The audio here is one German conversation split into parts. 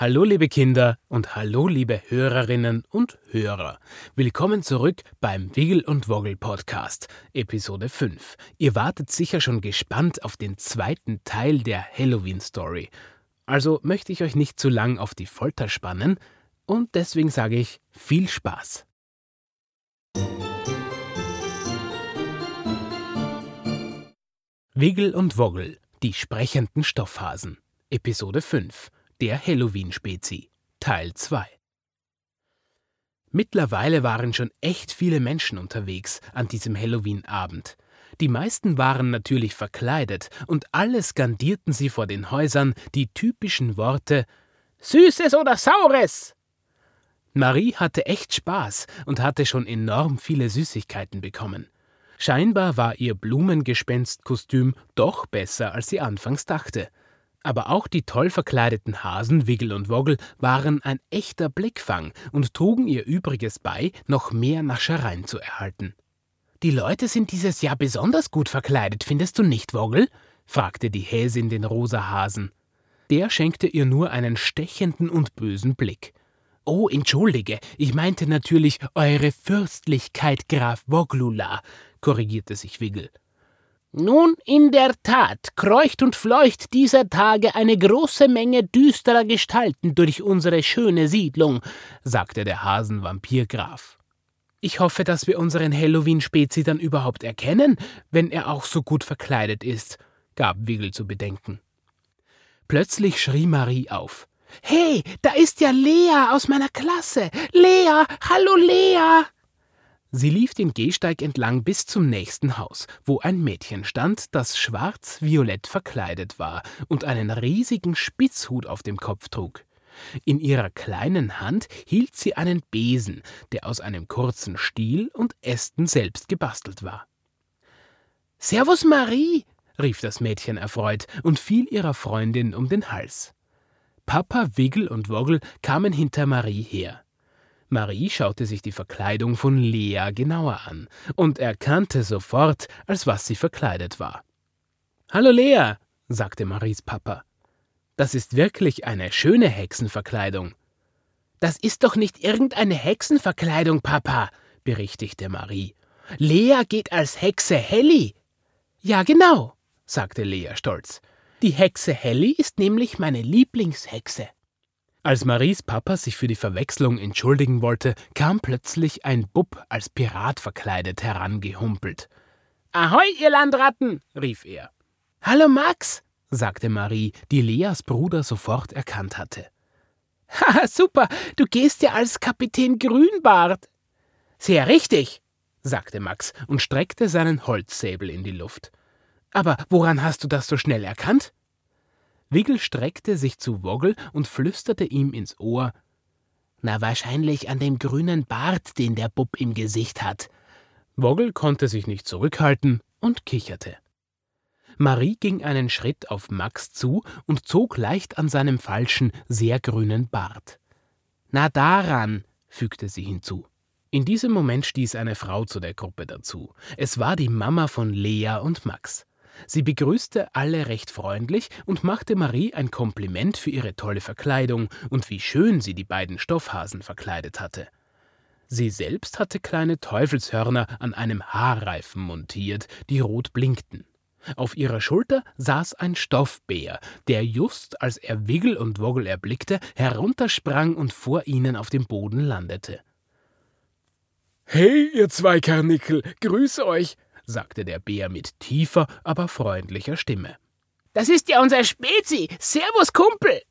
Hallo liebe Kinder und hallo liebe Hörerinnen und Hörer. Willkommen zurück beim Wiggle und Woggle Podcast, Episode 5. Ihr wartet sicher schon gespannt auf den zweiten Teil der Halloween Story. Also möchte ich euch nicht zu lang auf die Folter spannen und deswegen sage ich viel Spaß. Wiggle und Woggle, die sprechenden Stoffhasen, Episode 5 der Halloween-Spezi, Teil 2. Mittlerweile waren schon echt viele Menschen unterwegs an diesem Halloween-Abend. Die meisten waren natürlich verkleidet und alle skandierten sie vor den Häusern die typischen Worte Süßes oder Saures? Marie hatte echt Spaß und hatte schon enorm viele Süßigkeiten bekommen. Scheinbar war ihr Blumengespenstkostüm doch besser, als sie anfangs dachte. Aber auch die toll verkleideten Hasen Wiggle und Woggle waren ein echter Blickfang und trugen ihr Übriges bei, noch mehr Naschereien zu erhalten. Die Leute sind dieses Jahr besonders gut verkleidet, findest du nicht, Woggle? fragte die Häsin den rosa Hasen. Der schenkte ihr nur einen stechenden und bösen Blick. Oh, entschuldige, ich meinte natürlich Eure Fürstlichkeit Graf Woglula, korrigierte sich Wiggle. Nun, in der Tat kreucht und fleucht dieser Tage eine große Menge düsterer Gestalten durch unsere schöne Siedlung, sagte der Hasenvampirgraf. Ich hoffe, dass wir unseren Halloween-Spezi dann überhaupt erkennen, wenn er auch so gut verkleidet ist, gab Wiggle zu bedenken. Plötzlich schrie Marie auf. Hey, da ist ja Lea aus meiner Klasse. Lea, hallo Lea. Sie lief den Gehsteig entlang bis zum nächsten Haus, wo ein Mädchen stand, das schwarz-violett verkleidet war und einen riesigen Spitzhut auf dem Kopf trug. In ihrer kleinen Hand hielt sie einen Besen, der aus einem kurzen Stiel und Ästen selbst gebastelt war. Servus Marie, rief das Mädchen erfreut und fiel ihrer Freundin um den Hals. Papa, Wiggle und Woggle kamen hinter Marie her. Marie schaute sich die Verkleidung von Lea genauer an und erkannte sofort, als was sie verkleidet war. Hallo Lea, sagte Maries Papa. Das ist wirklich eine schöne Hexenverkleidung. Das ist doch nicht irgendeine Hexenverkleidung, Papa, berichtigte Marie. Lea geht als Hexe Helly. Ja, genau, sagte Lea stolz. Die Hexe Helly ist nämlich meine Lieblingshexe. Als Maries Papa sich für die Verwechslung entschuldigen wollte, kam plötzlich ein Bub als Pirat verkleidet herangehumpelt. Ahoi, ihr Landratten! rief er. Hallo Max, sagte Marie, die Leas Bruder sofort erkannt hatte. Haha, super, du gehst ja als Kapitän Grünbart. Sehr richtig, sagte Max und streckte seinen Holzsäbel in die Luft. Aber woran hast du das so schnell erkannt? Wiggle streckte sich zu Woggle und flüsterte ihm ins Ohr Na wahrscheinlich an dem grünen Bart, den der Bub im Gesicht hat. Woggle konnte sich nicht zurückhalten und kicherte. Marie ging einen Schritt auf Max zu und zog leicht an seinem falschen, sehr grünen Bart. Na daran, fügte sie hinzu. In diesem Moment stieß eine Frau zu der Gruppe dazu. Es war die Mama von Lea und Max. Sie begrüßte alle recht freundlich und machte Marie ein Kompliment für ihre tolle Verkleidung und wie schön sie die beiden Stoffhasen verkleidet hatte. Sie selbst hatte kleine Teufelshörner an einem Haarreifen montiert, die rot blinkten. Auf ihrer Schulter saß ein Stoffbär, der just als er Wiggle und Woggle erblickte, heruntersprang und vor ihnen auf dem Boden landete. Hey, ihr zwei Karnickel, grüße euch, sagte der Bär mit tiefer, aber freundlicher Stimme. Das ist ja unser Spezi. Servus, Kumpel!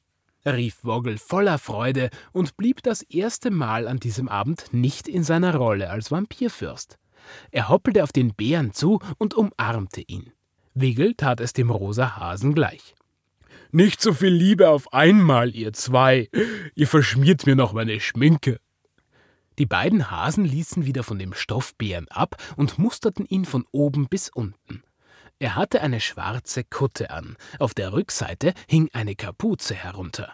rief Woggle voller Freude und blieb das erste Mal an diesem Abend nicht in seiner Rolle als Vampirfürst. Er hoppelte auf den Bären zu und umarmte ihn. Wiggle tat es dem rosa Hasen gleich. Nicht so viel Liebe auf einmal, ihr zwei. Ihr verschmiert mir noch meine Schminke. Die beiden Hasen ließen wieder von dem Stoffbären ab und musterten ihn von oben bis unten. Er hatte eine schwarze Kutte an, auf der Rückseite hing eine Kapuze herunter.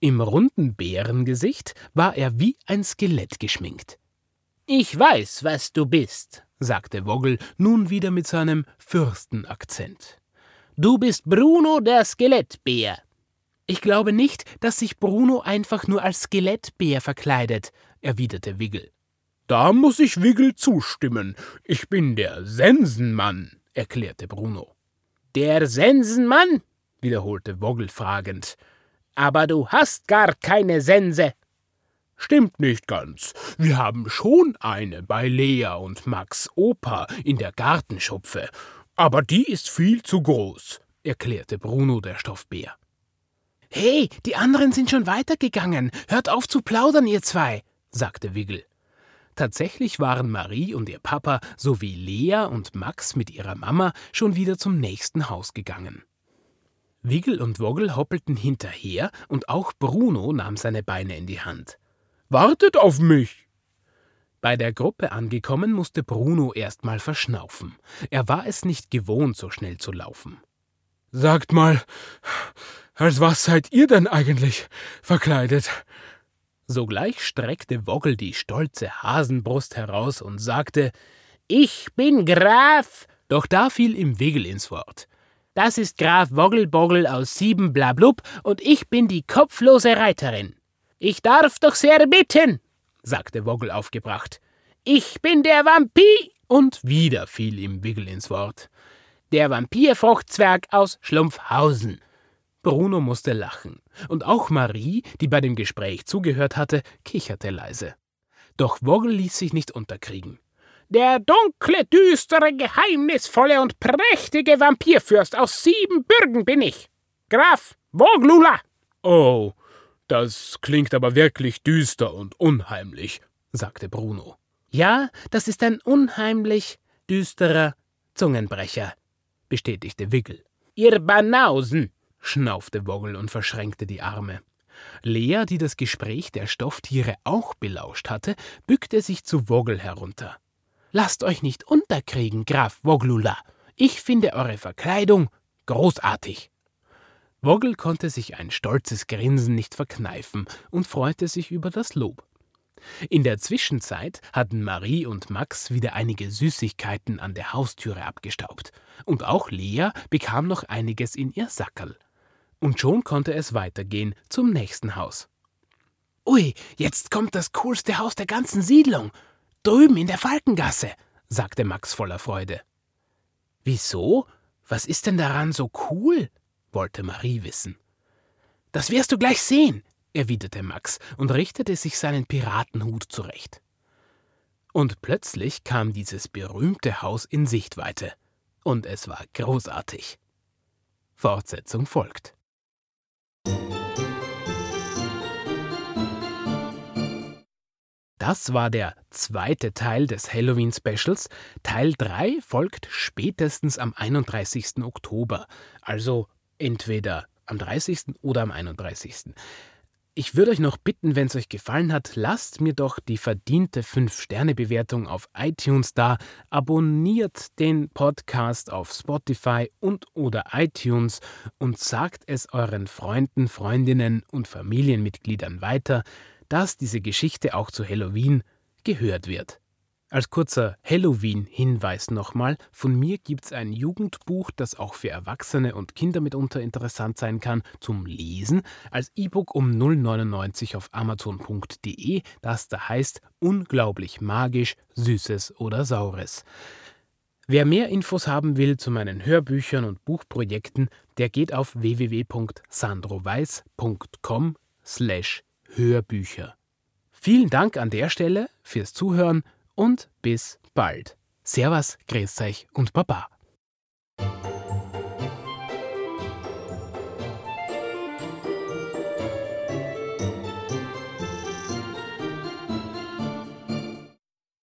Im runden Bärengesicht war er wie ein Skelett geschminkt. Ich weiß, was du bist, sagte Woggle nun wieder mit seinem Fürstenakzent. Du bist Bruno der Skelettbär. Ich glaube nicht, dass sich Bruno einfach nur als Skelettbär verkleidet, erwiderte Wiggle. Da muss ich Wiggle zustimmen. Ich bin der Sensenmann, erklärte Bruno. Der Sensenmann? wiederholte Woggle fragend. Aber du hast gar keine Sense. Stimmt nicht ganz. Wir haben schon eine bei Lea und Max Opa in der Gartenschupfe. Aber die ist viel zu groß, erklärte Bruno der Stoffbär. Hey, die anderen sind schon weitergegangen. Hört auf zu plaudern, ihr zwei, sagte Wiggle. Tatsächlich waren Marie und ihr Papa sowie Lea und Max mit ihrer Mama schon wieder zum nächsten Haus gegangen. Wiggle und Woggle hoppelten hinterher und auch Bruno nahm seine Beine in die Hand. Wartet auf mich! Bei der Gruppe angekommen, musste Bruno erst mal verschnaufen. Er war es nicht gewohnt, so schnell zu laufen. Sagt mal, als was seid ihr denn eigentlich verkleidet? Sogleich streckte Woggle die stolze Hasenbrust heraus und sagte: Ich bin Graf. Doch da fiel ihm Wiggle ins Wort. Das ist Graf Woggelboggel aus Sieben Blablub und ich bin die kopflose Reiterin. Ich darf doch sehr bitten, sagte Woggle aufgebracht. Ich bin der Vampir. Und wieder fiel ihm Wiggle ins Wort. Der Vampirfruchtzwerg aus Schlumpfhausen. Bruno musste lachen, und auch Marie, die bei dem Gespräch zugehört hatte, kicherte leise. Doch Woggle ließ sich nicht unterkriegen. Der dunkle, düstere, geheimnisvolle und prächtige Vampirfürst aus Siebenbürgen bin ich. Graf Woglula. Oh, das klingt aber wirklich düster und unheimlich, sagte Bruno. Ja, das ist ein unheimlich düsterer Zungenbrecher, bestätigte Wiggle. Ihr Banausen, schnaufte Woggle und verschränkte die Arme. Lea, die das Gespräch der Stofftiere auch belauscht hatte, bückte sich zu Woggle herunter. Lasst euch nicht unterkriegen, Graf Woglula. Ich finde eure Verkleidung großartig. Woggle konnte sich ein stolzes Grinsen nicht verkneifen und freute sich über das Lob. In der Zwischenzeit hatten Marie und Max wieder einige Süßigkeiten an der Haustüre abgestaubt, und auch Lea bekam noch einiges in ihr Sackerl. Und schon konnte es weitergehen zum nächsten Haus. Ui, jetzt kommt das coolste Haus der ganzen Siedlung. Drüben in der Falkengasse, sagte Max voller Freude. Wieso? Was ist denn daran so cool? wollte Marie wissen. Das wirst du gleich sehen, erwiderte Max und richtete sich seinen Piratenhut zurecht. Und plötzlich kam dieses berühmte Haus in Sichtweite, und es war großartig. Fortsetzung folgt. Das war der zweite Teil des Halloween-Specials. Teil 3 folgt spätestens am 31. Oktober, also entweder am 30. oder am 31. Ich würde euch noch bitten, wenn es euch gefallen hat, lasst mir doch die verdiente 5-Sterne-Bewertung auf iTunes da, abonniert den Podcast auf Spotify und oder iTunes und sagt es euren Freunden, Freundinnen und Familienmitgliedern weiter, dass diese Geschichte auch zu Halloween gehört wird. Als kurzer Halloween-Hinweis nochmal, von mir gibt es ein Jugendbuch, das auch für Erwachsene und Kinder mitunter interessant sein kann, zum Lesen, als E-Book um 0,99 auf amazon.de, das da heißt Unglaublich magisch, Süßes oder Saures. Wer mehr Infos haben will zu meinen Hörbüchern und Buchprojekten, der geht auf www.sandroweiß.com slash Hörbücher. Vielen Dank an der Stelle fürs Zuhören und bis bald. Servus, grüß euch und Baba.